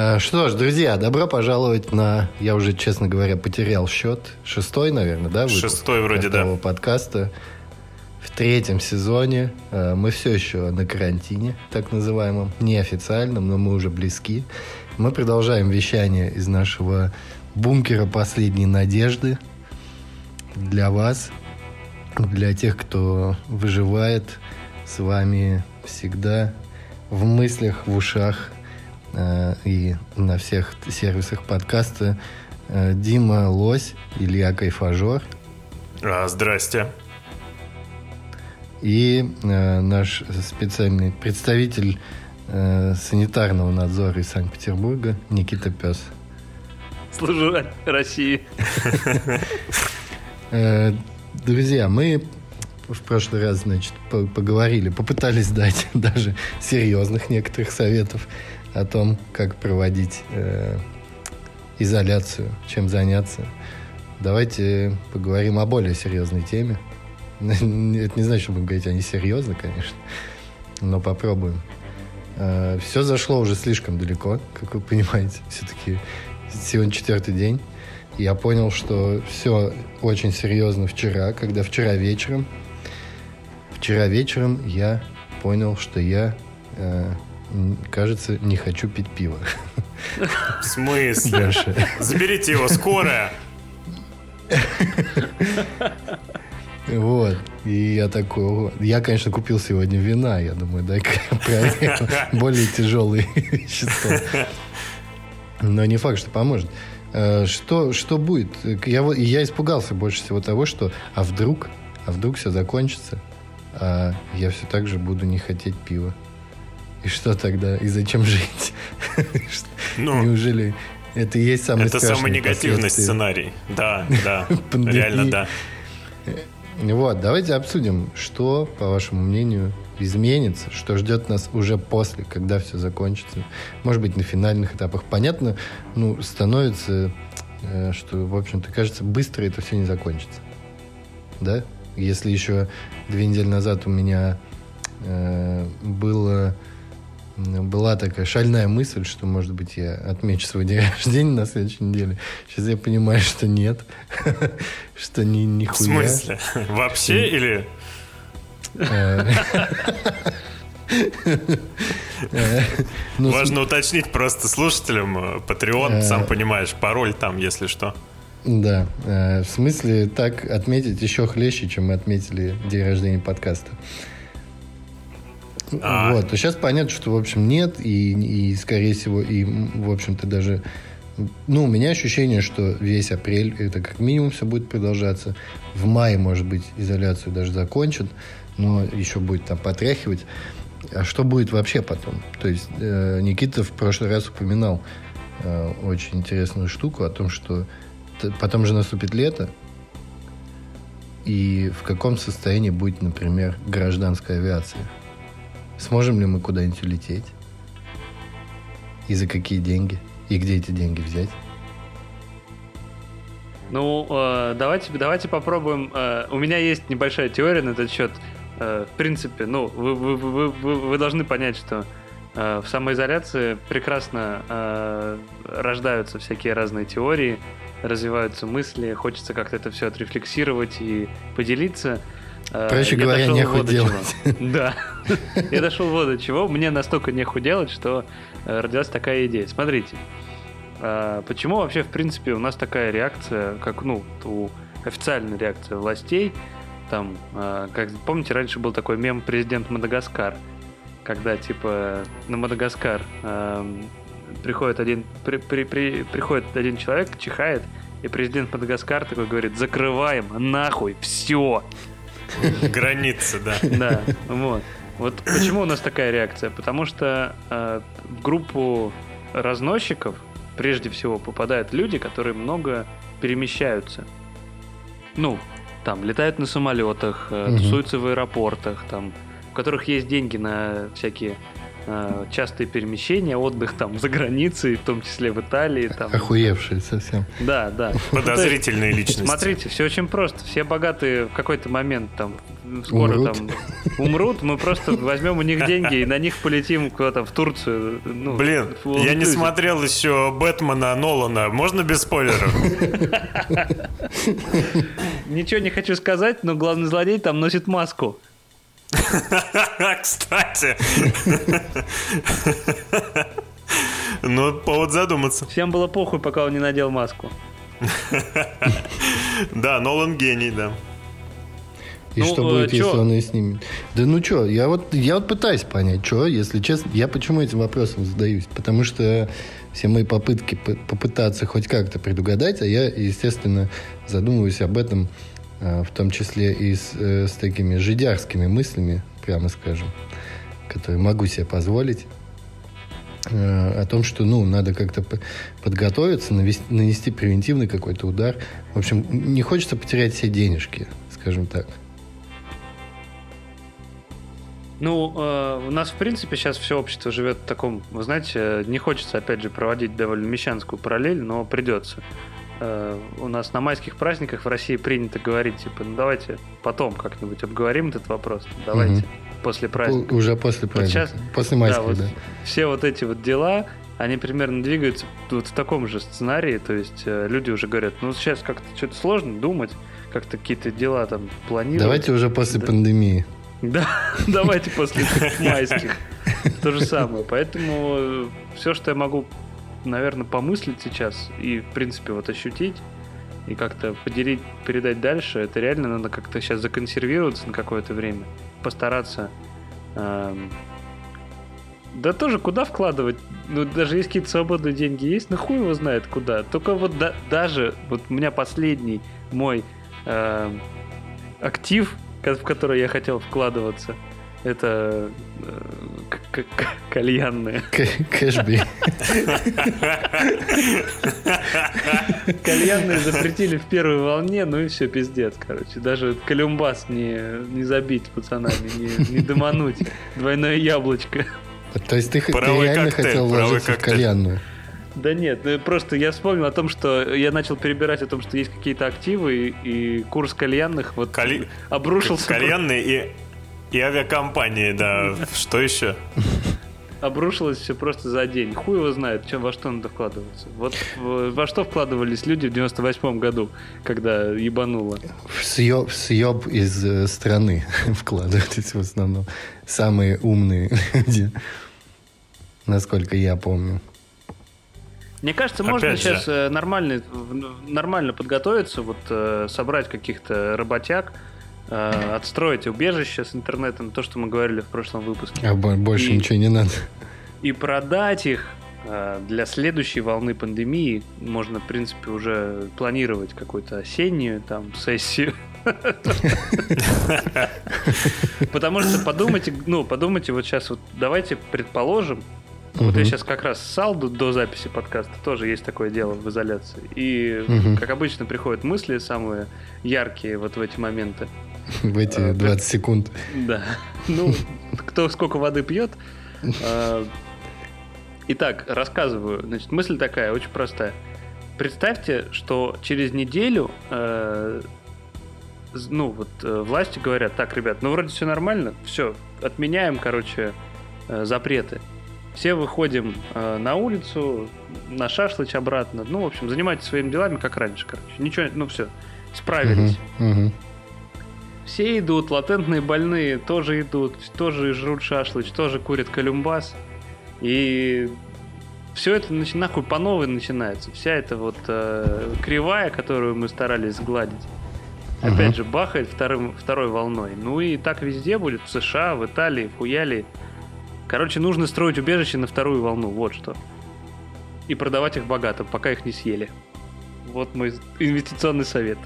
Э, что ж, друзья, добро пожаловать на, я уже, честно говоря, потерял счет, шестой, наверное, да? Шестой вроде, да. подкаста. В третьем сезоне э, мы все еще на карантине, так называемом, неофициальном, но мы уже близки. Мы продолжаем вещание из нашего бункера последней надежды для вас, для тех, кто выживает с вами всегда в мыслях, в ушах и на всех сервисах подкаста э, Дима Лось, Илья Кайфажор. А, здрасте. И э, наш специальный представитель э, санитарного надзора из Санкт-Петербурга Никита Пес. Служу России. Э, друзья, мы в прошлый раз, значит, поговорили, попытались дать даже серьезных некоторых советов о том, как проводить э, изоляцию, чем заняться. Давайте поговорим о более серьезной теме. Это не значит, что будем говорить о несерьезно, конечно, но попробуем. Э, все зашло уже слишком далеко, как вы понимаете. Все-таки сегодня четвертый день. Я понял, что все очень серьезно вчера, когда вчера вечером Вчера вечером я понял, что я, э, кажется, не хочу пить пиво. В смысле? Дальше. Заберите его, скорая! Вот. И я такой... Я, конечно, купил сегодня вина. Я думаю, дай-ка проверю более тяжелые вещества. Но не факт, что поможет. Э, что, что будет? Я, я испугался больше всего того, что... А вдруг? А вдруг все закончится? а я все так же буду не хотеть пива. И что тогда? И зачем жить? Ну, Неужели это и есть самый Это самый негативный сценарий. Да, да. Реально, да. Вот, давайте обсудим, что, по вашему мнению, изменится, что ждет нас уже после, когда все закончится. Может быть, на финальных этапах. Понятно, ну, становится, э, что, в общем-то, кажется, быстро это все не закончится. Да? Если еще две недели назад у меня э, было, была такая шальная мысль, что, может быть, я отмечу свой день рождения на следующей неделе. Сейчас я понимаю, что нет. Что ни, нихуя. В смысле? Вообще или... Э, ну, Важно уточнить просто слушателям. Э, Patreon, сам понимаешь, пароль там, если что. Да, э, в смысле так отметить еще хлеще, чем мы отметили день рождения подкаста. А. Вот, то сейчас понятно, что, в общем, нет, и, и, скорее всего, и, в общем-то, даже... Ну, у меня ощущение, что весь апрель это как минимум все будет продолжаться. В мае, может быть, изоляцию даже закончат, но еще будет там потряхивать. А что будет вообще потом? То есть э, Никита в прошлый раз упоминал э, очень интересную штуку о том, что потом же наступит лето, и в каком состоянии будет, например, гражданская авиация? Сможем ли мы куда-нибудь улететь? И за какие деньги? И где эти деньги взять? Ну, э, давайте, давайте попробуем. Э, у меня есть небольшая теория на этот счет. Э, в принципе, ну, вы, вы, вы, вы, вы должны понять, что э, в самоизоляции прекрасно э, рождаются всякие разные теории, развиваются мысли, хочется как-то это все отрефлексировать и поделиться. Э, Проще я говоря, нехуй делать. Да. Я дошел вот до чего. Мне настолько нехуй делать, что э, родилась такая идея. Смотрите, э, почему вообще, в принципе, у нас такая реакция, как, ну, у официальная реакция властей, там, как помните, раньше был такой мем президент Мадагаскар, когда типа на Мадагаскар эм, приходит один, при, при, при, приходит один человек, чихает, и президент Мадагаскар такой говорит, закрываем, нахуй, все. Границы, да. Да, вот. Вот почему у нас такая реакция? Потому что э, в группу разносчиков прежде всего попадают люди, которые много перемещаются. Ну, там, летают на самолетах, э, угу. тусуются в аэропортах, там, у которых есть деньги на всякие частые перемещения, отдых там за границей, в том числе в Италии. Там. Охуевшие совсем. Да, да. Подозрительные личности. Смотрите, все очень просто. Все богатые в какой-то момент там скоро умрут. там умрут, мы просто возьмем у них деньги и на них полетим куда-то в Турцию. Ну, Блин, я не смотрел еще Бэтмена Нолана. Можно без спойлеров? Ничего не хочу сказать, но главный злодей там носит маску. Кстати. Ну, повод задуматься. Всем было похуй, пока он не надел маску. Да, Нолан гений, да. И ну, что будет, чё? если он и снимет? Да ну что, я вот, я вот пытаюсь понять, что, если честно, я почему этим вопросом задаюсь? Потому что все мои попытки попытаться хоть как-то предугадать, а я, естественно, задумываюсь об этом в том числе и с, э, с такими жидярскими мыслями, прямо скажем, которые могу себе позволить, э, о том, что, ну, надо как-то подготовиться, навести, нанести превентивный какой-то удар. В общем, не хочется потерять все денежки, скажем так. Ну, э, у нас, в принципе, сейчас все общество живет в таком, вы знаете, не хочется, опять же, проводить довольно мещанскую параллель, но придется. Э, у нас на майских праздниках в России принято говорить, типа, ну давайте потом как-нибудь обговорим этот вопрос, давайте угу. после праздника. Уже после праздника, вот сейчас, после майских, да, вот да. Все вот эти вот дела, они примерно двигаются вот в таком же сценарии, то есть э, люди уже говорят, ну сейчас как-то что-то сложно думать, как-то какие-то дела там планировать. Давайте уже после да. пандемии. Да, давайте после майских. То же самое. Поэтому э, все, что я могу наверное, помыслить сейчас и, в принципе, вот ощутить и как-то поделить, передать дальше, это реально надо как-то сейчас законсервироваться на какое-то время, постараться. Эм, да тоже куда вкладывать? Ну, даже если какие-то свободные деньги есть, ну хуй его знает куда. Только вот да, даже, вот у меня последний мой э, актив, в который я хотел вкладываться – это э, кальянные. Кэшби. Кальянные запретили в первой волне, ну и все, пиздец, короче. Даже колюмбас не, не забить пацанами, не, не домануть. Двойное яблочко. То есть ты, ты реально коктейль, хотел вложиться в кальянную? Да нет, ну, просто я вспомнил о том, что я начал перебирать о том, что есть какие-то активы, и, и курс кальянных вот Кали... обрушился. Кальянные и и авиакомпании, да. Что еще? Обрушилось все просто за день. Хуй его знает, чем, во что надо вкладываться. Вот во что вкладывались люди в 98 году, когда ебануло? В съеб, в съеб из э, страны вкладывались в основном. Самые умные люди. Насколько я помню. Мне кажется, можно Опять сейчас э, нормально, нормально подготовиться, вот э, собрать каких-то работяг, э, отстроить убежище с интернетом, то, что мы говорили в прошлом выпуске. А больше и, ничего не надо. И продать их э, для следующей волны пандемии. Можно, в принципе, уже планировать какую-то осеннюю там сессию. Потому что подумайте, ну, подумайте вот сейчас, вот давайте предположим, вот я сейчас как раз ссал до, до записи подкаста, тоже есть такое дело в изоляции. И, как обычно, приходят мысли самые яркие вот в эти моменты. В эти 20 а, секунд. Да. Ну, кто сколько воды пьет. А, итак, рассказываю. Значит, мысль такая, очень простая. Представьте, что через неделю э, ну, вот э, власти говорят, так, ребят, ну, вроде все нормально, все, отменяем, короче, э, запреты. Все выходим на улицу, на шашлыч обратно. Ну, в общем, занимайтесь своими делами, как раньше, короче. Ничего, ну, все, справились. Uh-huh, uh-huh. Все идут, латентные больные тоже идут, тоже жрут шашлыч, тоже курят колюмбас. И все это нахуй по новой начинается. Вся эта вот э, кривая, которую мы старались сгладить, uh-huh. опять же, бахает вторым, второй волной. Ну и так везде будет, в США, в Италии, в Хуяли. Короче, нужно строить убежище на вторую волну, вот что. И продавать их богато, пока их не съели. Вот мой инвестиционный совет.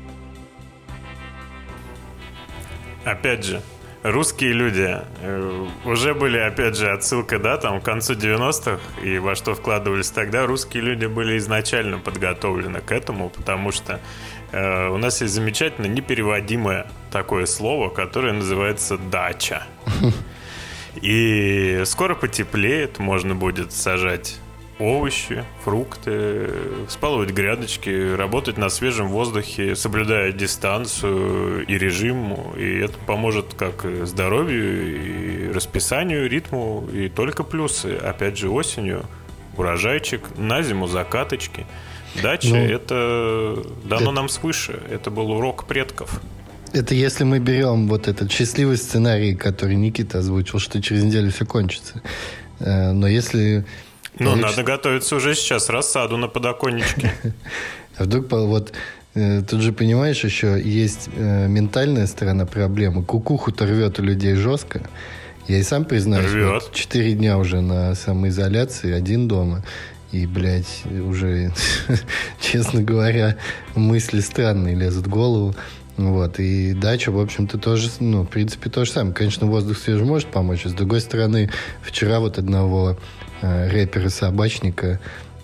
Опять же, русские люди э, уже были, опять же, отсылка, да, там, к концу 90-х, и во что вкладывались тогда, русские люди были изначально подготовлены к этому, потому что э, у нас есть замечательно непереводимое такое слово, которое называется «дача». И скоро потеплеет, можно будет сажать овощи, фрукты, спалывать грядочки, работать на свежем воздухе, соблюдая дистанцию и режим. И это поможет как здоровью, и расписанию, ритму, и только плюсы. Опять же, осенью урожайчик, на зиму закаточки. Дача ну, это дано это... нам свыше. Это был урок предков. Это если мы берем вот этот счастливый сценарий, который Никита озвучил, что через неделю все кончится. Э, но если ну, надо готовиться уже сейчас, рассаду на подоконничке. А вдруг вот э, Тут же, понимаешь, еще есть э, ментальная сторона проблемы. Кукуху-то рвет у людей жестко. Я и сам признаюсь, вот, 4 дня уже на самоизоляции, один дома. И, блядь, уже, честно говоря, мысли странные лезут в голову. Вот, и дача, в общем-то, тоже, ну, в принципе, то же самое. Конечно, воздух свежий может помочь. С другой стороны, вчера вот одного э, рэпера-собачника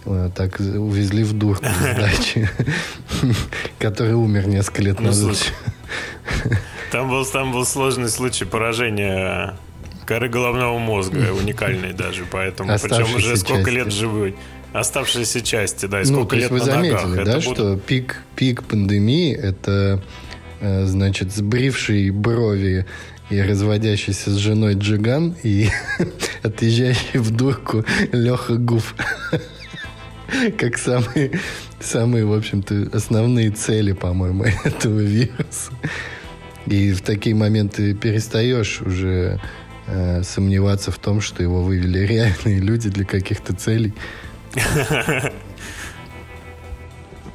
э, так увезли в дурку с дачи, который умер несколько лет ну, назад. Там был, там был сложный случай поражения коры головного мозга, уникальный даже, поэтому, причем уже сколько лет живой. Оставшиеся части, да, и ну, сколько лет вы заметили, да, что пик, пик пандемии – это, э, значит, сбривший брови и разводящийся с женой Джиган и отъезжающий в дурку Леха Гуф. Как самые, самые, в общем-то, основные цели, по-моему, этого вируса. И в такие моменты перестаешь уже э, сомневаться в том, что его вывели реальные люди для каких-то целей.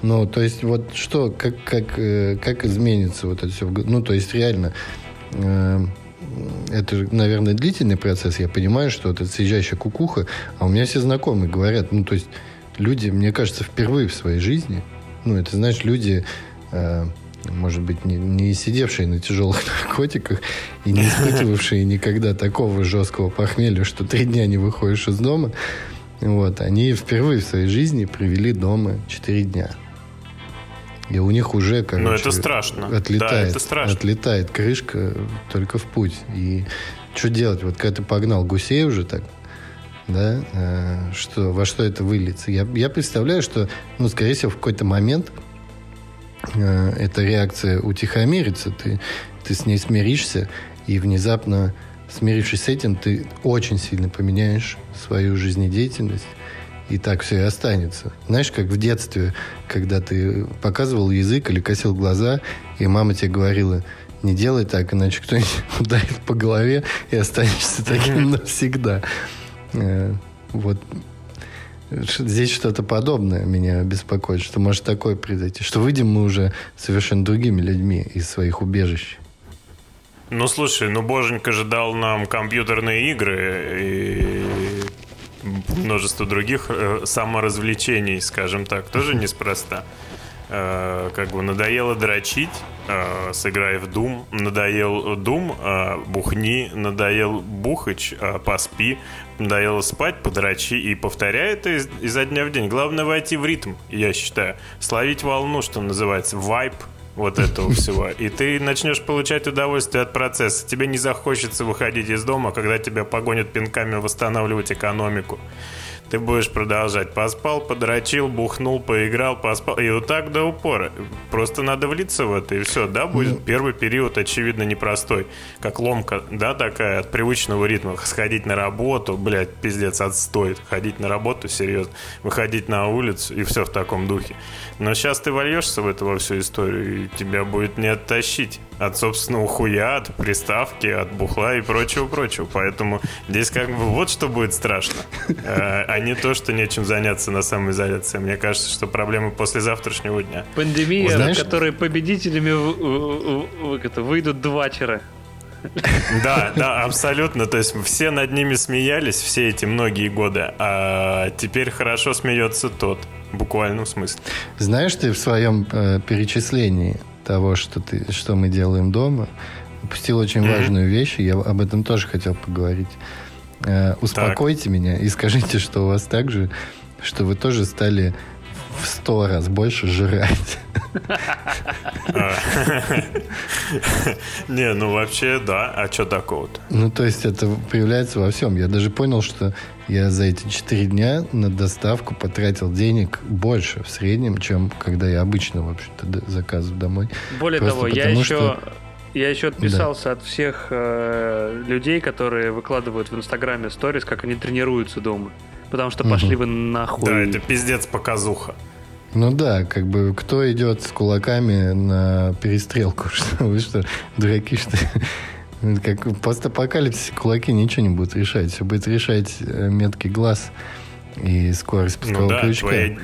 Ну, то есть, вот что, как, как, э, как изменится вот это все? Ну, то есть, реально, это, наверное, длительный процесс. Я понимаю, что это съезжающая кукуха, а у меня все знакомые говорят, ну, то есть, люди, мне кажется, впервые в своей жизни, ну, это, знаешь, люди, э, может быть, не, не сидевшие на тяжелых наркотиках и не испытывавшие никогда такого жесткого похмелья, что три дня не выходишь из дома, вот, они впервые в своей жизни провели дома 4 дня. И у них уже, короче, Но это страшно. Отлетает, да, это страшно. отлетает крышка только в путь. И что делать? Вот когда ты погнал гусей уже так, да, э, что, во что это выльется? Я, я представляю, что, ну, скорее всего, в какой-то момент э, эта реакция утихомирится, ты, ты с ней смиришься, и внезапно смирившись с этим, ты очень сильно поменяешь свою жизнедеятельность, и так все и останется. Знаешь, как в детстве, когда ты показывал язык или косил глаза, и мама тебе говорила, не делай так, иначе кто-нибудь ударит по голове и останешься таким навсегда. Э, вот здесь что-то подобное меня беспокоит, что может такое произойти, что выйдем мы уже совершенно другими людьми из своих убежищ. Ну, слушай, ну, Боженька же дал нам компьютерные игры и множество других э, саморазвлечений, скажем так, тоже неспроста. Э, как бы надоело дрочить, э, сыграй в Doom, надоел Doom, э, бухни, надоел бухач, э, поспи, надоело спать, подрочи и повторяй это из, изо дня в день. Главное войти в ритм, я считаю, словить волну, что называется, вайп, вот этого всего. И ты начнешь получать удовольствие от процесса. Тебе не захочется выходить из дома, когда тебя погонят пинками восстанавливать экономику ты будешь продолжать. Поспал, подрочил, бухнул, поиграл, поспал. И вот так до упора. Просто надо влиться в это, и все. Да, будет ну, первый период, очевидно, непростой. Как ломка, да, такая от привычного ритма. Сходить на работу, блядь, пиздец, отстой. Ходить на работу, серьезно. Выходить на улицу, и все в таком духе. Но сейчас ты вольешься в эту во всю историю, и тебя будет не оттащить от собственного хуя, от приставки, от бухла и прочего-прочего. Поэтому здесь как бы вот что будет страшно. Э, а не то, что нечем заняться на самоизоляции. Мне кажется, что проблемы после завтрашнего дня. Пандемия, Знаешь... в которой победителями выйдут два вчера. Да, да, абсолютно. То есть все над ними смеялись все эти многие годы, а теперь хорошо смеется тот, в буквальном смысле. Знаешь, ты в своем э, перечислении того, что, ты, что мы делаем дома, упустил очень важную вещь, и я об этом тоже хотел поговорить. Э, успокойте так. меня и скажите, что у вас так же, что вы тоже стали в сто раз больше жрать. Не, ну вообще, да. А что такого-то? Ну, то есть это проявляется во всем. Я даже понял, что я за эти четыре дня на доставку потратил денег больше в среднем, чем когда я обычно, в общем-то, заказываю домой. Более того, я еще... Я еще отписался да. от всех э, людей, которые выкладывают в Инстаграме сторис, как они тренируются дома. Потому что пошли угу. вы нахуй. Да, это пиздец показуха. Ну да, как бы кто идет с кулаками на перестрелку? Что вы что, дураки, что как постапокалипсис кулаки ничего не будут решать. Все будет решать э, меткий глаз и скорость ну пускового ну, да, крючка. Твои,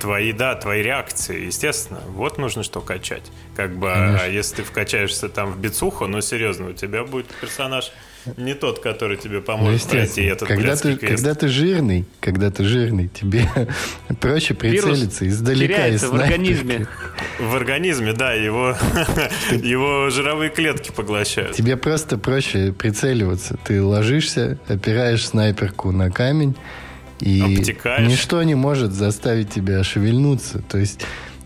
твои, да, твои реакции, естественно. Вот нужно что качать. Как бы, а если ты вкачаешься там в бицуху, ну серьезно, у тебя будет персонаж не тот, который тебе поможет ну, пройти этот когда ты, квест. Когда ты жирный, когда ты жирный, тебе проще прицелиться Вирус издалека из в организме. В организме, да, его, его жировые клетки поглощают. Тебе просто проще прицеливаться. Ты ложишься, опираешь снайперку на камень, и Обтекаешь. ничто не может заставить тебя шевельнуться. То есть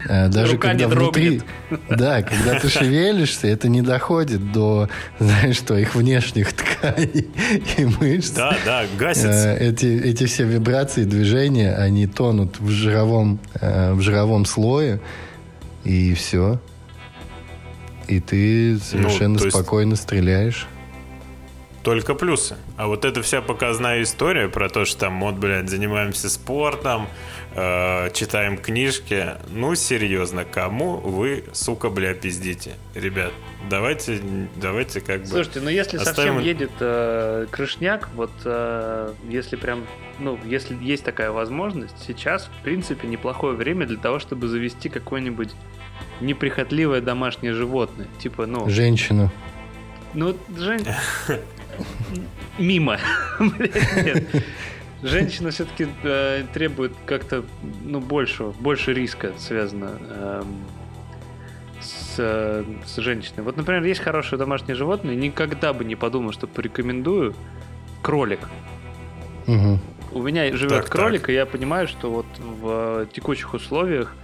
Э, даже Рука когда внутри, да, когда ты шевелишься, это не доходит до, знаешь, твоих внешних тканей и мышц. Да, да, гасится. Э, эти, эти все вибрации, движения, они тонут в жировом, э, в жировом слое, и все. И ты совершенно ну, спокойно есть... стреляешь только плюсы. А вот эта вся показная история про то, что там, вот, блядь, занимаемся спортом, э, читаем книжки. Ну, серьезно, кому вы, сука, бля, пиздите? Ребят, давайте, давайте как бы... Слушайте, ну если оставим... совсем едет э, крышняк, вот э, если прям, ну, если есть такая возможность, сейчас, в принципе, неплохое время для того, чтобы завести какое-нибудь неприхотливое домашнее животное. Типа, ну... Женщину. Ну, Жень... Мимо. Женщина все-таки э, требует как-то ну, больше, больше риска связано э, с, э, с женщиной. Вот, например, есть хорошее домашнее животное, никогда бы не подумал, что порекомендую кролик. Угу. У меня живет так, кролик, так. и я понимаю, что вот в текущих условиях,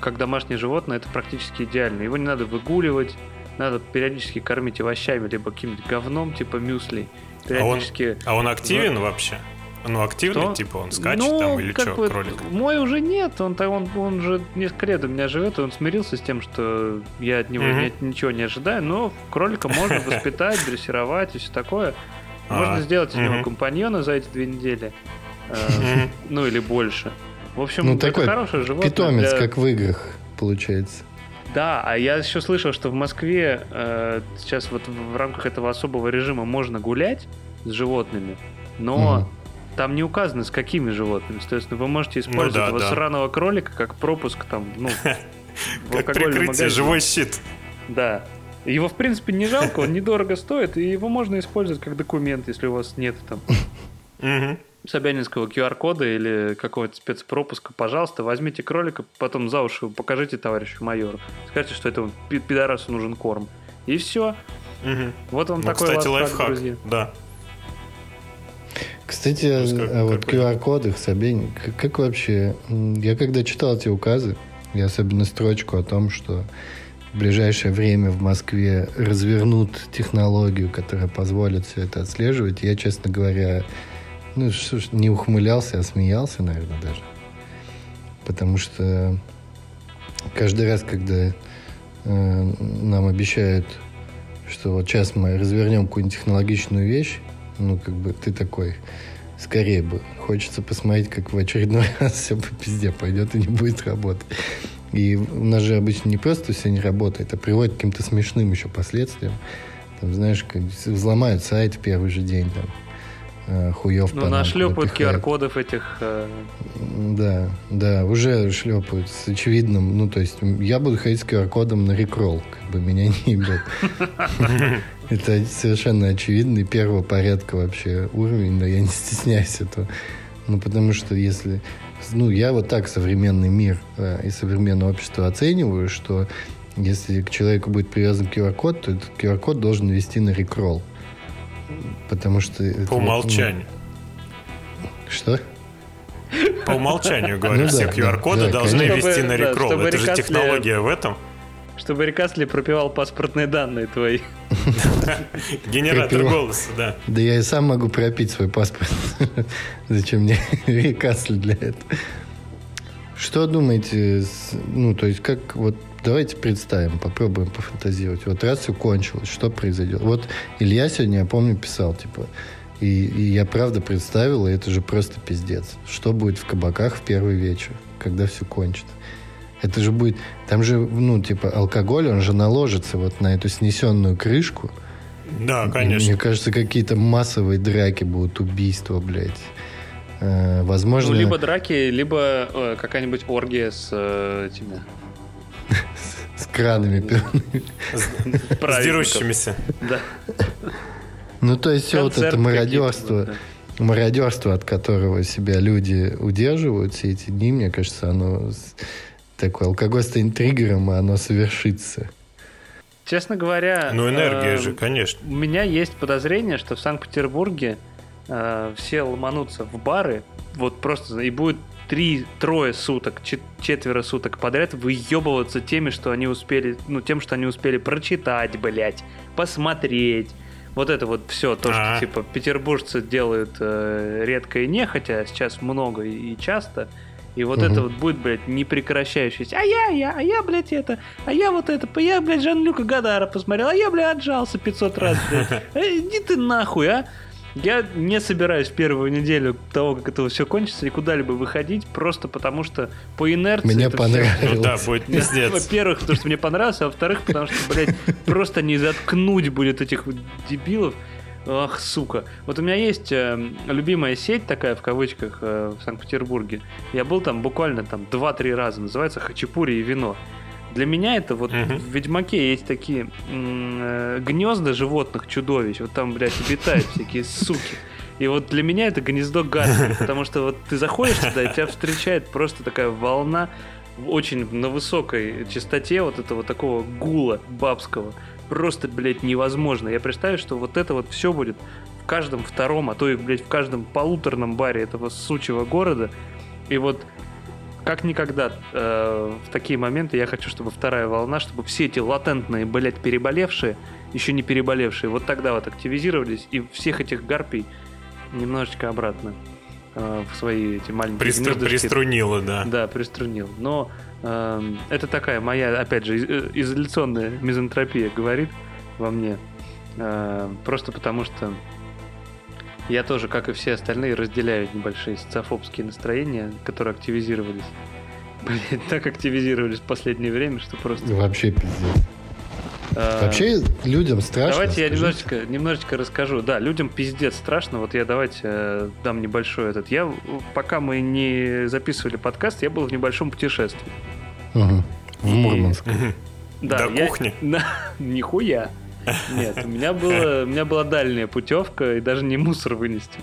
как домашнее животное, это практически идеально. Его не надо выгуливать, надо периодически кормить овощами, либо каким-то говном, типа мюсли. Периодически... А он, а он активен в... вообще? Ну, активный, что? типа, он скачет ну, там или что, бы, кролик? Мой уже нет, он, он, он же несколько лет у меня живет, и он смирился с тем, что я от него mm-hmm. не, ничего не ожидаю, но кролика можно воспитать, дрессировать и все такое. Можно а, сделать из него компаньона за эти две недели. Э, ну, или больше. В общем, ну, это такой хорошее животное. Питомец, как в играх, получается. Да, а я еще слышал, что в Москве э, сейчас вот в рамках этого особого режима можно гулять с животными, но угу. там не указано, с какими животными. Соответственно, вы можете использовать ну, да, этого да. сраного кролика как пропуск там, ну, Как прикрытие, живой щит. Да. Его, в принципе, не жалко, он недорого стоит, и его можно использовать как документ, если у вас нет там Собянинского QR-кода или какого-то спецпропуска, пожалуйста, возьмите кролика, потом за уши покажите товарищу майору. Скажите, что этому пидорасу нужен корм. И все. Угу. Вот вам ну, такой кстати, лайфхак, друзья. Да. Кстати, о вот QR-кодах, Собянин, как, как вообще... Я когда читал эти указы, и особенно строчку о том, что в ближайшее время в Москве развернут технологию, которая позволит все это отслеживать, я, честно говоря, ну, что ж, не ухмылялся, а смеялся, наверное, даже. Потому что каждый раз, когда э, нам обещают, что вот сейчас мы развернем какую-нибудь технологичную вещь, ну, как бы ты такой, скорее бы. Хочется посмотреть, как в очередной раз все по пизде пойдет и не будет работать. И у нас же обычно не просто все не работает, а приводит к каким-то смешным еще последствиям. Там, знаешь, взломают сайт в первый же день, там, хуев Ну, нашлепают QR-кодов этих... Э... Да, да, уже шлепают с очевидным, ну, то есть я буду ходить с QR-кодом на рекролл, как бы меня не было. Это совершенно очевидный первого порядка вообще уровень, но я не стесняюсь этого. Ну, потому что если... Ну, я вот так современный мир э, и современное общество оцениваю, что если к человеку будет привязан QR-код, то этот QR-код должен вести на рекролл. Потому что... По умолчанию. Что? По умолчанию, говорят, Ну все да, QR-коды да, должны конечно. вести Чтобы- на да, рекрол. чтобы Это же технология в этом. Чтобы Рикасли пропивал паспортные данные твои. Генератор голоса, да. Да я и сам могу пропить свой паспорт. Зачем мне рекасли для этого? Что думаете, ну, то есть, как вот давайте представим, попробуем пофантазировать. Вот раз все кончилось, что произойдет? Вот Илья сегодня, я помню, писал, типа, и, и я правда представил, и это же просто пиздец. Что будет в кабаках в первый вечер, когда все кончится? Это же будет... Там же, ну, типа, алкоголь, он же наложится вот на эту снесенную крышку. Да, Мне конечно. кажется, какие-то массовые драки будут, убийства, блядь. Э, возможно... Ну, либо драки, либо э, какая-нибудь оргия с э, этими С кранами пивными. С дерущимися. Да. Ну, то есть все вот это мародерство, мародерство, от которого себя люди удерживают все эти дни, мне кажется, оно такое алкоголь станет триггером, и оно совершится. Честно говоря... Ну, энергия э, же, конечно. У меня есть подозрение, что в Санкт-Петербурге э, все ломанутся в бары, вот просто, и будет три, трое суток, чет- четверо суток подряд выебываться теми, что они успели, ну, тем, что они успели прочитать, блять, посмотреть. Вот это вот все, то, что, А. типа, петербуржцы делают э, редко и нехотя, а сейчас много и, и часто. И вот это вот будет, блядь, непрекращающееся. А я, я, а я, блядь, это, а я вот это, я, блядь, Жан-Люка Гадара посмотрел, а я, блядь, отжался 500 раз, блядь. Э, Иди ты нахуй, а! Я не собираюсь в первую неделю того, как это все кончится, и куда-либо выходить, просто потому что по инерции... Мне понравилось. Ну да, будет пиздец. Во-первых, потому что мне понравилось, а во-вторых, потому что, блядь, просто не заткнуть будет этих дебилов. Ах, сука. Вот у меня есть э, любимая сеть такая, в кавычках, э, в Санкт-Петербурге. Я был там буквально там 2-3 раза. Называется «Хачапури и вино». Для меня это вот Мгм. в Ведьмаке есть такие э, гнезда животных чудовищ. Вот там, блядь, обитают всякие суки. И вот для меня это гнездо гадкое, потому что вот ты заходишь туда, и тебя встречает просто такая волна очень на высокой частоте вот этого такого гула бабского. Просто, блядь, невозможно. Я представляю, что вот это вот все будет в каждом втором, а то и, блядь, в каждом полуторном баре этого сучьего города. И вот как никогда э, в такие моменты я хочу, чтобы вторая волна, чтобы все эти латентные, блядь, переболевшие, еще не переболевшие, вот тогда вот активизировались и всех этих гарпий немножечко обратно э, в свои эти маленькие Пристру-. Приструнило, да. Да, приструнил. Но эм, это такая моя, опять же, из- э, изоляционная мизантропия говорит во мне. Э, просто потому что я тоже, как и все остальные, разделяю небольшие социофобские настроения, которые активизировались. Блин, так активизировались в последнее время, что просто... Вообще пиздец. э, Вообще людям страшно. Давайте я скажите. немножечко, немножечко расскажу. Да, людям пиздец страшно. Вот я давайте э, дам небольшой этот. Я, пока мы не записывали подкаст, я был в небольшом путешествии. Мгм. В И- Мурманск. Мгм. Да, До я- кухни? Да, нихуя. Нет, у меня, было, у меня была дальняя путевка, и даже не мусор вынести.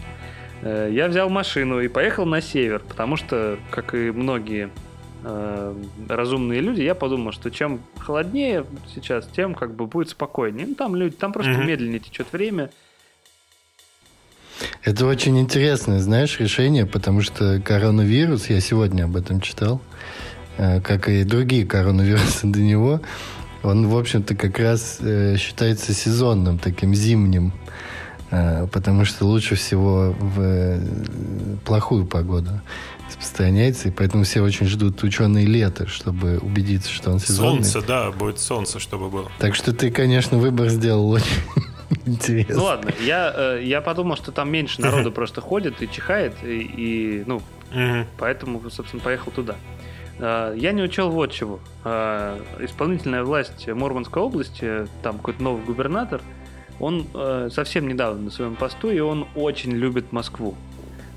Э, Я взял машину и поехал на север, потому что, как и многие э, разумные люди, я подумал, что чем холоднее сейчас, тем как бы будет спокойнее. Ну, там люди, там просто Мгм. медленнее течет время. Это очень интересное, знаешь, решение, потому что коронавирус, я сегодня об этом читал, э, как и другие коронавирусы до него, он, в общем-то, как раз э, считается сезонным, таким зимним, э, потому что лучше всего в э, плохую погоду распространяется, и поэтому все очень ждут ученые лета, чтобы убедиться, что он сезонный. Солнце, да, будет солнце, чтобы было. Так что ты, конечно, выбор сделал очень интересный. Ну ладно, я, э, я подумал, что там меньше народу просто ходит и чихает, и, и, ну, Мгм. Поэтому, собственно, поехал туда. А, Я не учел вот чего. А, Исполнительная власть Мурманской области, там какой-то новый губернатор, он э, совсем недавно на своем посту, и он очень любит Москву.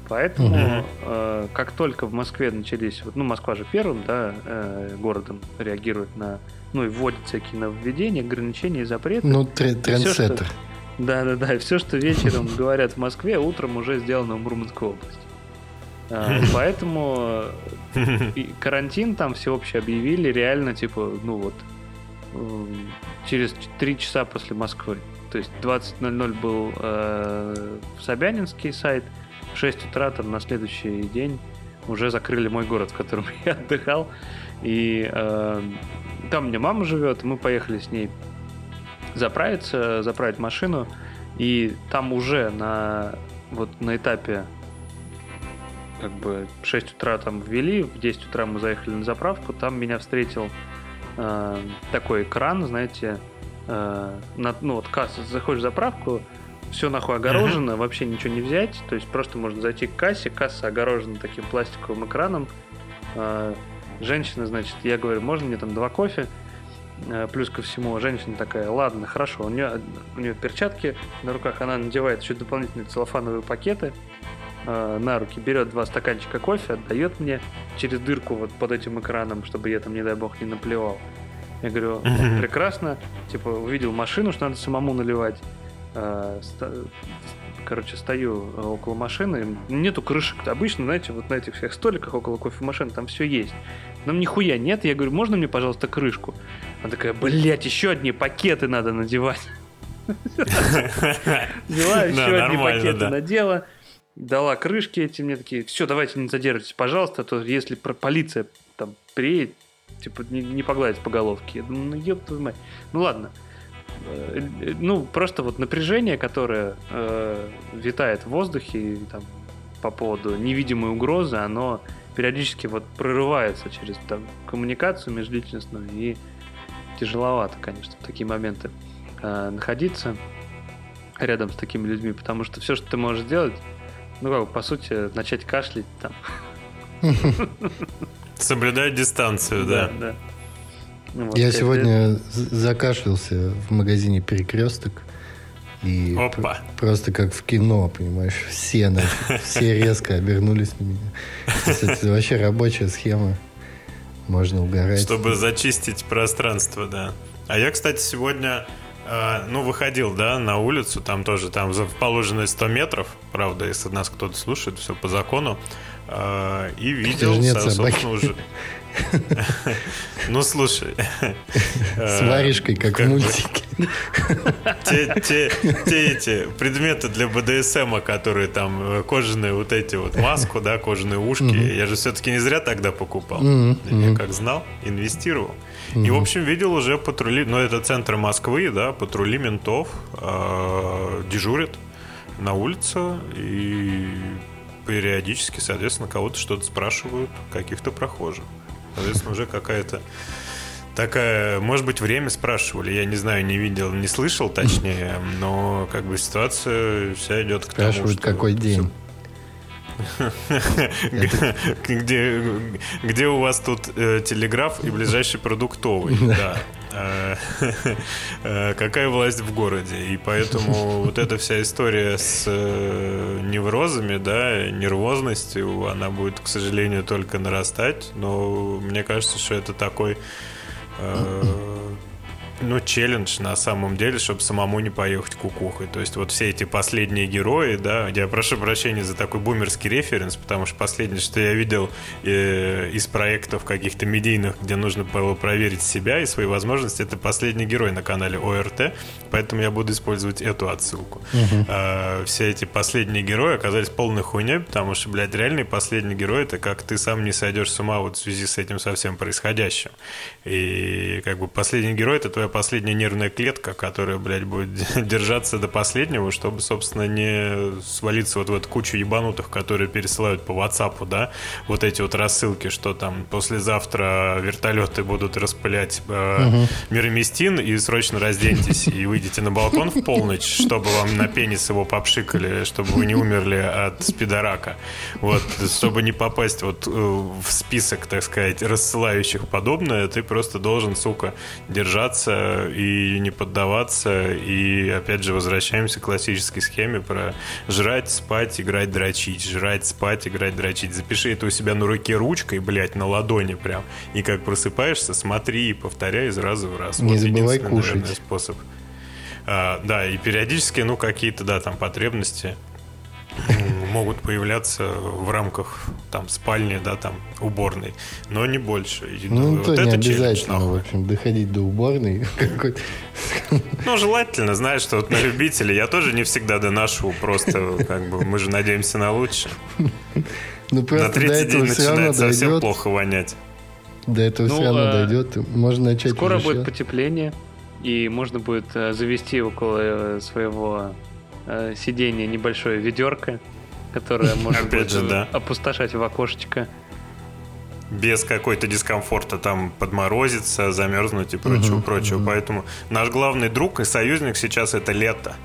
Поэтому, э, как только в Москве начались, вот, ну, Москва же первым, да, э, городом реагирует на, ну, и вводит всякие нововведения, ограничения и запреты. Ну, трендсеттер. Да, да, да. И все, что вечером говорят в Москве, утром уже сделано в Мурманской области. А, Поэтому э, карантин там всеобщий объявили реально, типа, ну вот, м, через 3 часа после Москвы. То есть 20.00 был э, Собянинский сайт, в 6 утра там на следующий день уже закрыли мой город, в котором я отдыхал. И э, там меня мама живет, мы поехали с ней заправиться, заправить машину. И там уже на, вот на этапе как бы 6 утра там ввели, в 10 утра мы заехали на заправку, там меня встретил э, такой экран, знаете, э, на, ну вот касса, заходишь в заправку, все нахуй огорожено, uh-huh. вообще ничего не взять, то есть просто можно зайти к кассе, касса огорожена таким пластиковым экраном, э, женщина, значит, я говорю, можно мне там два кофе, э, плюс ко всему, женщина такая, ладно, хорошо, у нее, у нее перчатки на руках, она надевает еще дополнительные целлофановые пакеты, э, на руки, берет два стаканчика кофе, отдает мне через дырку вот под этим экраном, чтобы я там, не дай бог, не наплевал. Я говорю, прекрасно, типа, увидел машину, что надо самому наливать. Э, короче, стою около машины, нету крышек. Обычно, знаете, вот на этих всех столиках около кофемашин там все есть. Но нихуя нет. Я говорю, можно мне, пожалуйста, крышку? Она такая, блядь, еще одни пакеты надо надевать. Взяла еще одни пакеты надела дала крышки эти, мне такие, все, давайте не задерживайтесь, пожалуйста, а то если полиция там приедет, типа, не, не погладить по головке. Я думаю, ну, ёб твою мать. Ну, ладно. Э, э, ну, просто вот напряжение, которое э, витает в воздухе там, по поводу невидимой угрозы, оно периодически вот прорывается через там, коммуникацию межличностную, и тяжеловато, конечно, в такие моменты э, находиться рядом с такими людьми, потому что все, что ты можешь сделать, ну, как, по сути, начать кашлять там. Соблюдать дистанцию, да. Да, Ну, вот, Я сегодня это... закашлялся в магазине «Перекресток». И Опа. просто как в кино, понимаешь, все, все резко обернулись на меня. Это вообще рабочая схема. Можно угорать. Чтобы зачистить пространство, да. А я, кстати, сегодня а, ну, выходил, да, на улицу, там тоже, там в положенные 100 метров, правда, если нас кто-то слушает, все по закону, а, и видел, собственно, уже... Ну, слушай. С варежкой, как в мультике. Те эти предметы для БДСМа, которые там э, кожаные вот эти вот маску, да, кожаные ушки. Я же все-таки не зря тогда покупал. Я как знал, инвестировал. И, в общем, видел уже патрули, ну, это центр Москвы, да, патрули ментов э, дежурят на улице и периодически, соответственно, кого-то что-то спрашивают, каких-то прохожих. Соответственно, уже какая-то такая, может быть, время спрашивали, я не знаю, не видел, не слышал, точнее, но как бы ситуация вся идет к тому, Спрашивают, какой день. Где, где у вас тут э, телеграф и ближайший продуктовый? Да. Э, э, какая власть в городе? И поэтому вот эта вся история с э, неврозами, да, нервозностью, она будет, к сожалению, только нарастать. Но мне кажется, что это такой ну, челлендж на самом деле, чтобы самому не поехать кукухой. То есть вот все эти последние герои, да, я прошу прощения за такой бумерский референс, потому что последнее, что я видел э, из проектов каких-то медийных, где нужно было проверить себя и свои возможности, это последний герой на канале ОРТ, поэтому я буду использовать эту отсылку. Угу. Э, все эти последние герои оказались полной хуйней, потому что, блядь, реальный последний герой это как ты сам не сойдешь с ума вот в связи с этим совсем происходящим. И как бы последний герой это твоя последняя нервная клетка, которая, блядь, будет держаться до последнего, чтобы, собственно, не свалиться вот в эту кучу ебанутых, которые пересылают по WhatsApp, да, вот эти вот рассылки, что там послезавтра вертолеты будут распылять э, угу. мироместин и срочно разденьтесь и выйдете на балкон в полночь, чтобы вам на пенис его попшикали, чтобы вы не умерли от спидорака. Вот, чтобы не попасть вот э, в список, так сказать, рассылающих подобное, ты просто должен, сука, держаться и не поддаваться. И опять же возвращаемся к классической схеме про жрать, спать, играть, дрочить. Жрать, спать, играть, дрочить. Запиши это у себя на руке ручкой, блядь, на ладони прям. И как просыпаешься, смотри и повторяй из раза в раз. Не вот забывай кушать. Наверное, способ. А, да, и периодически, ну, какие-то, да, там потребности появляться в рамках там спальни, да, там уборной, но не больше. И, Ну, вот то не это обязательно, челлендж, в общем, доходить до уборной. какой-то. Ну, желательно, знаешь, что вот на любителя я тоже не всегда доношу, просто как бы мы же надеемся на лучшее. Ну, на просто до третий день этого равно начинает совсем дойдет. плохо вонять. До этого Ну, все равно а, дойдет. и Можно начать Скоро будет щас. потепление, и можно будет э, завести около э, своего э, сидения небольшое ведерко, э, да. опустошать в окошечко. без какой-то дискомфорта там подморозиться, замерзнуть и прочего, Мгм, прочего. мгм. Поэтому наш главный друг и союзник сейчас это лето.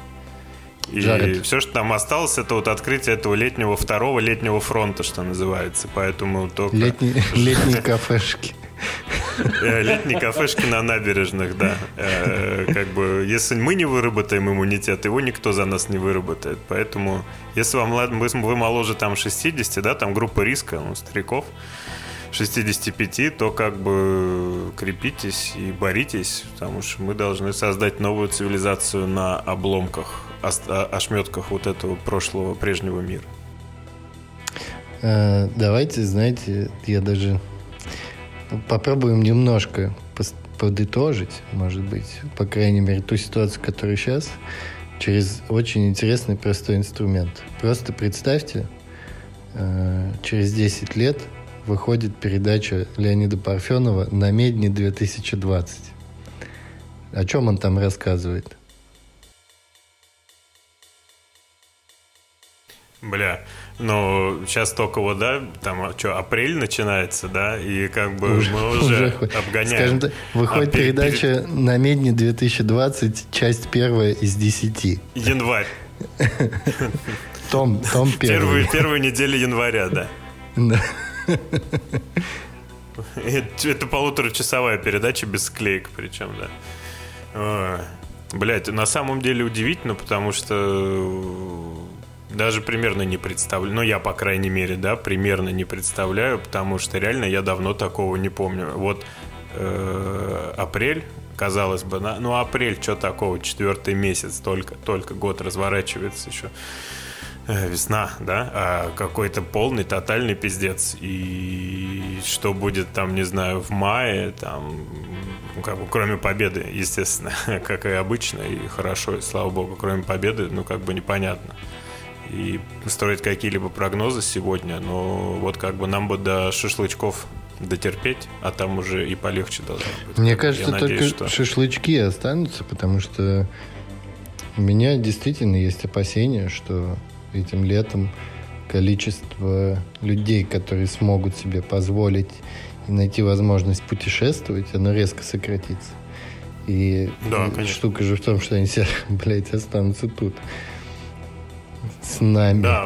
И Жарит. все, что там осталось, это вот открытие этого летнего второго летнего фронта, что называется. Поэтому только Летние, летние кафешки. Э, летние кафешки на набережных, да. Э, Как бы, если мы не выработаем иммунитет, его никто за нас не выработает. Поэтому, если вам вы, моложе там 60, да, там группа риска, ну, стариков, 65, то как бы крепитесь и боритесь, потому что мы должны создать новую цивилизацию на обломках, ошметках вот этого прошлого, прежнего мира. Э, Давайте, знаете, я даже попробуем немножко подытожить, может быть, по крайней мере, ту ситуацию, которая сейчас, через очень интересный простой инструмент. Просто представьте, э, через 10 лет выходит передача Леонида Парфенова «На медне 2020». О чем он там рассказывает? Бля, ну, сейчас только вот, да, там, что, апрель начинается, да, и как бы мы уже, хо- обгоняем. Скажем так, выходит А перед- передача «На медне 2020», часть первая из десяти. Январь. Том, том первый. Первую, первую неделю января, да. Да. Это, это полуторачасовая передача без склеек, причем, да. Ой, Блядь, на самом деле удивительно, потому что э, даже примерно не представляю. Ну, я, по крайней мере, да, примерно не представляю, потому что реально я давно такого не помню. Вот э, апрель, казалось бы, на- ну, апрель, что такого, четвертый месяц, только, только год разворачивается еще. Э, Весна, да, а какой-то полный, тотальный пиздец. И что будет там, не знаю, в мае, там, ну, как бы, кроме победы, естественно, как и обычно, и хорошо, и слава богу, кроме победы, ну, как бы непонятно. И строить какие-либо прогнозы сегодня, но вот как бы нам бы до шашлычков дотерпеть, а там уже и полегче должно быть. Мне Я кажется, надеюсь, только что- шашлычки останутся, потому что у меня действительно есть опасения, что этим летом количество людей, которые смогут себе позволить и найти возможность путешествовать, оно резко сократится. И Да, конечно. штука же в том, что они все, блядь, останутся тут. С нами. Да,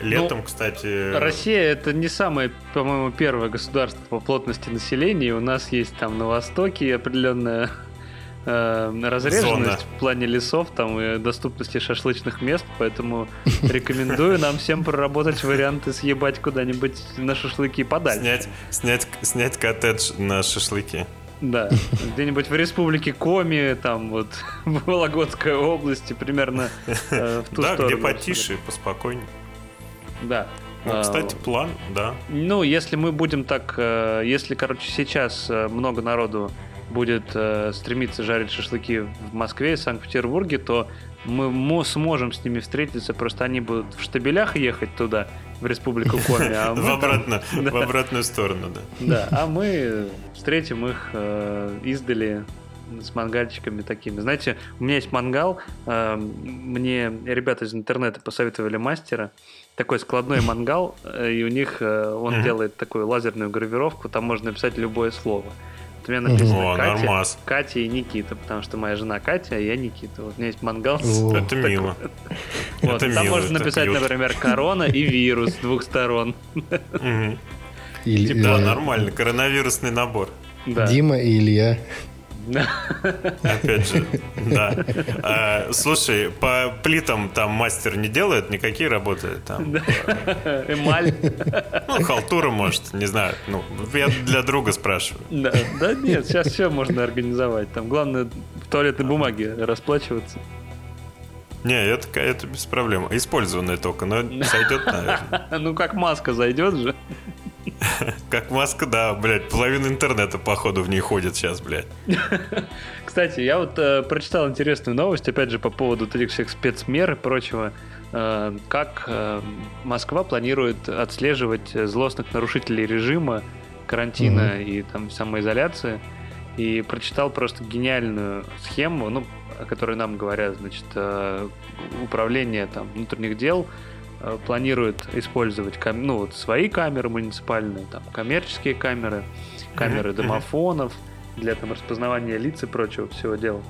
летом, кстати... Россия это не самое, по-моему, первое государство по плотности населения. У нас есть там на востоке определенная э, разреженность Зона. в плане лесов там и доступности шашлычных мест, поэтому рекомендую нам всем проработать варианты съебать куда-нибудь на шашлыки подальше. Снять, снять, снять коттедж на шашлыки. Да, где-нибудь в республике Коми, там вот в Вологодской области, примерно э, в ту да, сторону. где потише, поспокойнее. Да. Ну, А, кстати, план, да. Ну, если мы будем так, э, если, короче, сейчас э, много народу будет э, стремиться жарить шашлыки в Москве и Санкт-Петербурге, то мы мо- сможем с ними встретиться, просто они будут в штабелях ехать туда, в Республику Коми, а мы В, там- обратно, Да. в обратную сторону, да. Да, а мы встретим их э, издали с мангальчиками такими. Знаете, у меня есть мангал, э, мне ребята из интернета посоветовали мастера, такой складной мангал, э, и у них э, он делает такую лазерную гравировку, там можно написать любое слово. Вот у меня написано О, Катя, нормас. Катя и Никита, потому что моя жена Катя, а я Никита. Вот у меня есть мангал. О, Это мило. Вот, Это там мило, можно написать, например, корона и вирус с двух сторон. Или, Типа, Да, нормально. Коронавирусный набор. Да. Дима и Илья. Опять же, да. А, слушай, по плитам там мастер не делает никакие работы там. Эмаль. Ну, халтура, может, не знаю. Ну, я для друга спрашиваю. Да, да нет, сейчас все можно организовать. Там главное в туалетной бумаге расплачиваться. Не, это, это без проблем. Использованная только, но сойдет, наверное. Ну, как маска зайдет же. Как маска, да, блядь, половина интернета, походу, в ней ходит сейчас, блядь. Кстати, я вот э, прочитал интересную новость, опять же, по поводу вот этих всех спецмер и прочего. Э, как э, Москва планирует отслеживать злостных нарушителей режима, карантина mm-hmm. и там самоизоляции. И прочитал просто гениальную схему, ну, о которой нам говорят, значит, э, управление там внутренних дел планирует использовать ну, вот свои камеры муниципальные, там, коммерческие камеры, камеры домофонов для там, распознавания лиц и прочего всего дела.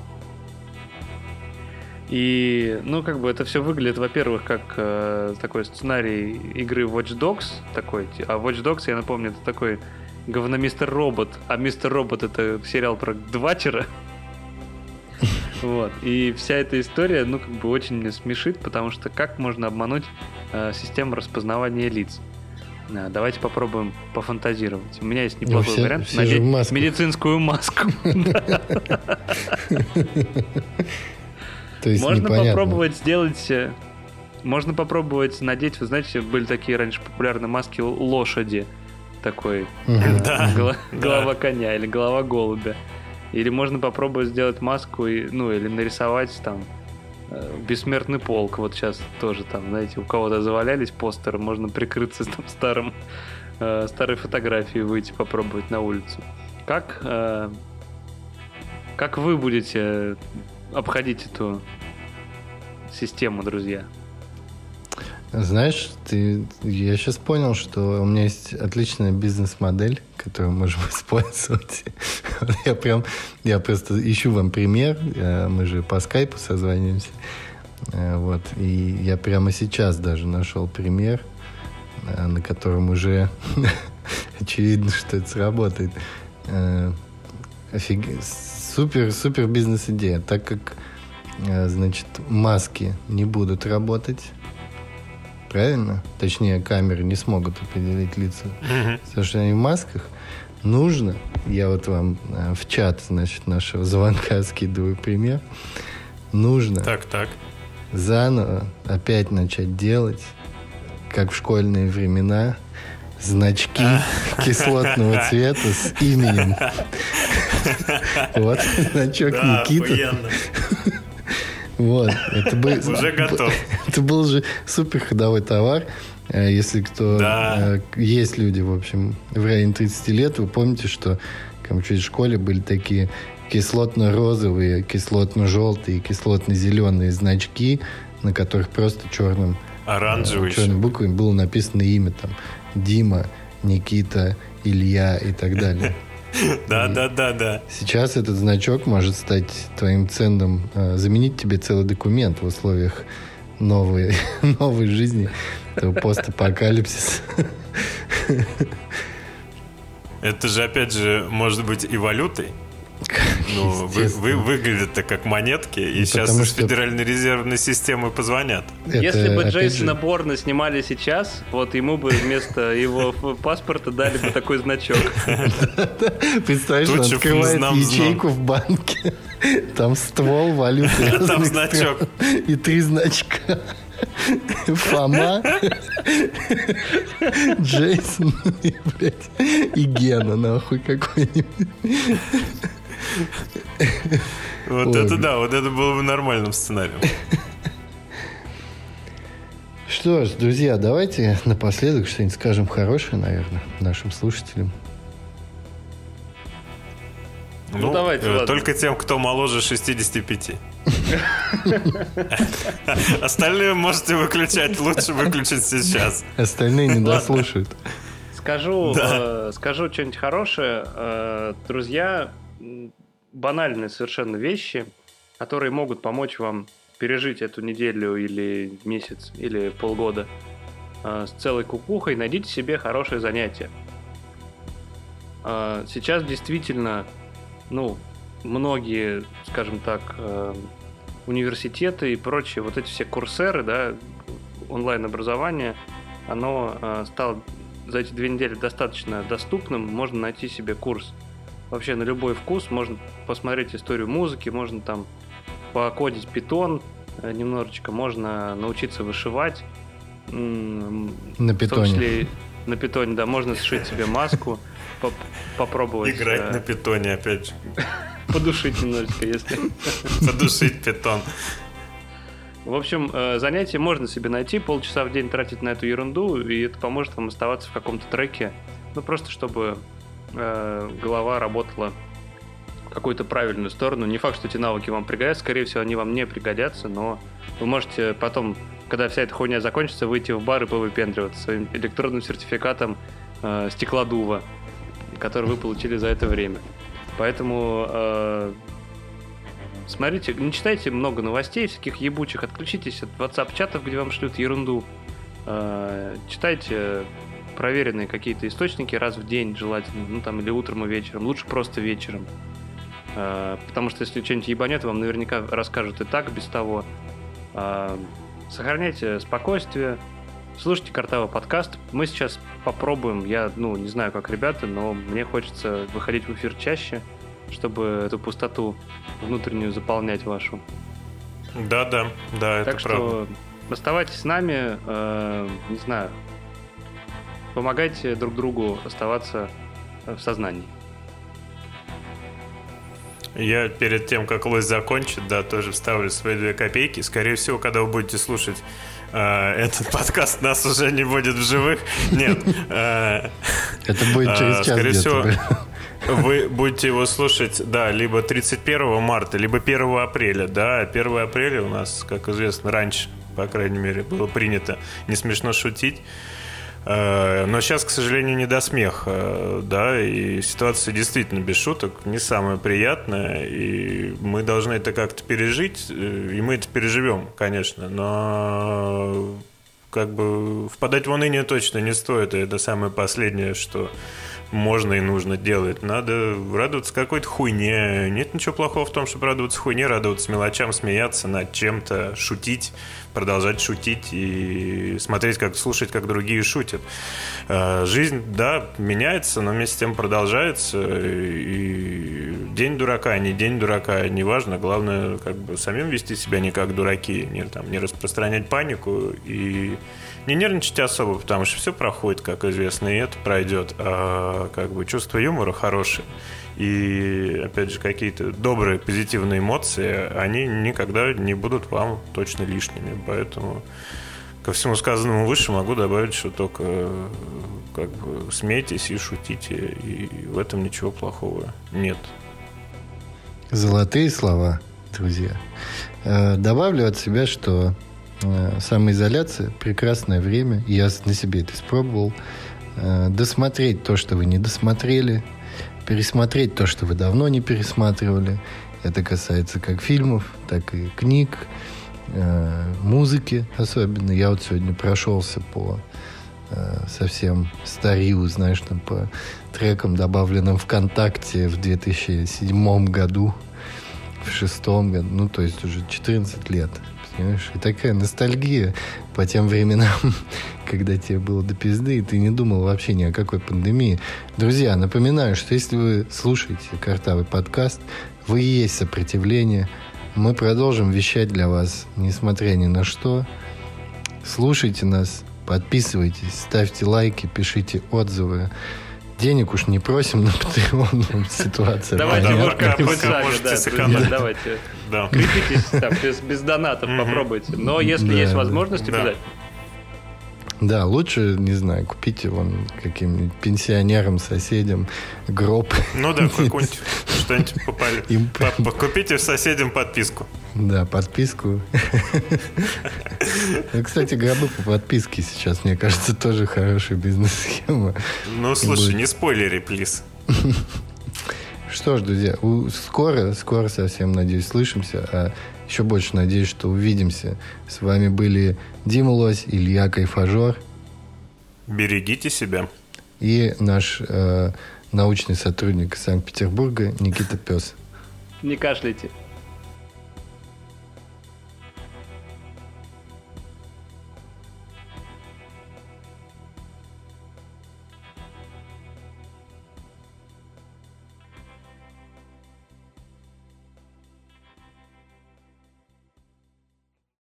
И, ну, как бы это все выглядит, во-первых, как э, такой сценарий игры Watch Dogs такой. А Watch Dogs, я напомню, это такой говномистер Робот. А Мистер Робот это сериал про Двачера. Вот. И вся эта история, ну, как бы очень меня смешит, потому что как можно обмануть э, систему распознавания лиц? Да, давайте попробуем пофантазировать. У меня есть неплохой ну, все, вариант. Все надеть медицинскую маску. То есть Можно попробовать сделать... Э, можно попробовать надеть, вы знаете, были такие раньше популярные маски лошади. Такой голова коня или голова голубя. Или можно попробовать сделать маску, и, ну, или нарисовать там э, бессмертный полк. Вот сейчас тоже там, знаете, у кого-то завалялись постеры, можно прикрыться там старым, э, старой фотографией, выйти попробовать на улицу. Как, э, как вы будете обходить эту систему, друзья? Знаешь, ты, я сейчас понял, что у меня есть отличная бизнес-модель, которую можем использовать. я прям, я просто ищу вам пример. Э, мы же по скайпу созваниваемся. Э, вот. И я прямо сейчас даже нашел пример, э, на котором уже очевидно, что это сработает. Офиг... Супер, супер бизнес-идея. Так как, значит, маски не будут работать, правильно? Точнее, камеры не смогут определить лица, потому что они в масках. Нужно, я вот вам э, в чат, значит, нашего звонка скидываю пример. Нужно так, так. заново опять начать делать, как в школьные времена, значки кислотного цвета с именем. Вот значок Никита. Вот, это был... Уже готов. Это был же супер ходовой товар. Э, если кто... Да. Э, есть люди, в общем, в районе 30 лет, вы помните, что короче, в школе были такие кислотно-розовые, кислотно-желтые, кислотно-зеленые значки, на которых просто черным... Оранжевый. Э, черной буквой было написано имя там Дима, Никита, Илья и так далее. Да, да, да, да. Сейчас этот значок может стать твоим ценным, э, заменить тебе целый документ в условиях новой, новой жизни, постапокалипсис. Это же, опять же, может быть и валютой. Ну, вы, вы, выглядят-то как монетки, и ну, сейчас из что... Федеральной резервной системы позвонят. Это, Если бы Джейсона же... Борна снимали сейчас, вот ему бы вместо его паспорта дали бы такой значок. Представляешь, он открывает ячейку в банке, там ствол валюты. Там значок. И три значка. Фома, Джейсон и, блядь, и Гена, нахуй, какой-нибудь. Вот это да, вот это было бы нормальным сценарием. Что ж, друзья, давайте напоследок что-нибудь скажем хорошее, наверное, нашим слушателям. Ну, ну давайте. Э, только тем, кто моложе 65. Остальные можете выключать, лучше выключить сейчас. Остальные не дослушают. Скажу, э, скажу что-нибудь хорошее. Э, друзья, банальные совершенно вещи, которые могут помочь вам пережить эту неделю или месяц, или полгода э, с целой кукухой, найдите себе хорошее занятие. Э, сейчас действительно, ну, многие, скажем так, э, университеты и прочие, вот эти все курсеры, да, онлайн-образование, оно стало за эти две недели достаточно доступным, можно найти себе курс вообще на любой вкус. Можно посмотреть историю музыки, можно там покодить питон, э, немножечко. Можно научиться вышивать. на питоне. В том числе на питоне, да, можно сшить себе маску, поп попробовать. Играть э, на питоне, опять же. Подушить немножечко, если... Подушить питон. В общем, э, занятие можно себе найти, полчаса в день тратить на эту ерунду, и это поможет вам оставаться в каком-то треке, ну просто чтобы э, голова работала в какую-то правильную сторону. Не факт, что эти навыки вам пригодятся, скорее всего, они вам не пригодятся, но вы можете потом, когда вся эта хуйня закончится, выйти в бар и повыпендриваться своим электронным сертификатом э, стеклодува, который вы получили за это время. Поэтому э, смотрите, не читайте много новостей всяких ебучих, отключитесь от WhatsApp-чатов, где вам шлют ерунду. Э, читайте проверенные какие-то источники раз в день желательно, ну там или утром и вечером, лучше просто вечером. Э, потому что если что-нибудь ебанет, вам наверняка расскажут и так, без того. Э, сохраняйте спокойствие, слушайте Картава подкаст. Мы сейчас попробуем, я, ну, не знаю, как ребята, но мне хочется выходить в эфир чаще, чтобы эту пустоту внутреннюю заполнять вашу. Да, да, да, так это что правда. Оставайтесь с нами, э, не знаю, помогайте друг другу оставаться в сознании. Я перед тем, как лось закончит, да, тоже вставлю свои две копейки. Скорее всего, когда вы будете слушать э, этот подкаст, нас уже не будет в живых. Нет. Э, Это будет через час Скорее всего, вы будете его слушать, да, либо 31 марта, либо 1 апреля, да. 1 апреля у нас, как известно, раньше, по крайней мере, было принято не смешно шутить. Э, но сейчас, к сожалению, не до смеха, да, и ситуация действительно без шуток не самая приятная, и мы должны это как-то пережить, э, и мы это переживем, конечно, но как бы впадать в уныние точно не стоит, и это самое последнее, что можно и нужно делать. Надо радоваться какой-то хуйне. Нет ничего плохого в том, чтобы радоваться хуйне, радоваться мелочам, смеяться над чем-то, шутить, продолжать шутить и смотреть, как слушать, как другие шутят. А, жизнь, да, меняется, но вместе с тем продолжается. И день дурака, не день дурака, неважно. Главное, как бы самим вести себя не как дураки, не, там, не распространять панику и не нервничать особо, потому что все проходит, как известно, и это пройдет. А как бы чувство юмора хорошее. И, опять же, какие-то добрые, позитивные эмоции, они никогда не будут вам точно лишними. Поэтому ко всему сказанному выше могу добавить, что только как бы смейтесь и шутите, и в этом ничего плохого нет. Золотые слова, друзья. Э, добавлю от себя, что самоизоляция – прекрасное время. Я на себе это испробовал. Э, досмотреть то, что вы не досмотрели. Пересмотреть то, что вы давно не пересматривали. Это касается как фильмов, так и книг, э, музыки особенно. Я вот сегодня прошелся по совсем старью, знаешь, там по трекам, добавленным ВКонтакте в 2007 году, в шестом году, ну, то есть уже 14 лет понимаешь? И такая ностальгия по тем временам, когда тебе было до пизды, и ты не думал вообще ни о какой пандемии. Друзья, напоминаю, что если вы слушаете Картавый подкаст, вы и есть сопротивление. Мы продолжим вещать для вас, несмотря ни на что. Слушайте нас, подписывайтесь, ставьте лайки, пишите отзывы. Денег уж не просим на Patreon, ситуация Давайте, пока, пока давайте. Да. Крепитесь там, без, без донатов попробуйте. Но если есть возможность, обязательно. Да, лучше, не знаю, купите вон каким-нибудь пенсионерам, соседям гроб. Ну да, какую-нибудь что-нибудь попали. Им... Купите соседям подписку. Да, подписку. Ну, кстати, гробы по подписке сейчас, мне кажется, тоже хорошая бизнес-схема. Ну, слушай, не спойлери, плиз. Что ж, друзья, скоро, скоро совсем, надеюсь, слышимся. А еще больше надеюсь, что увидимся. С вами были Дима Лось, Илья Кайфажор. Берегите себя. И наш э, научный сотрудник Санкт-Петербурга Никита Пес. Не кашляйте.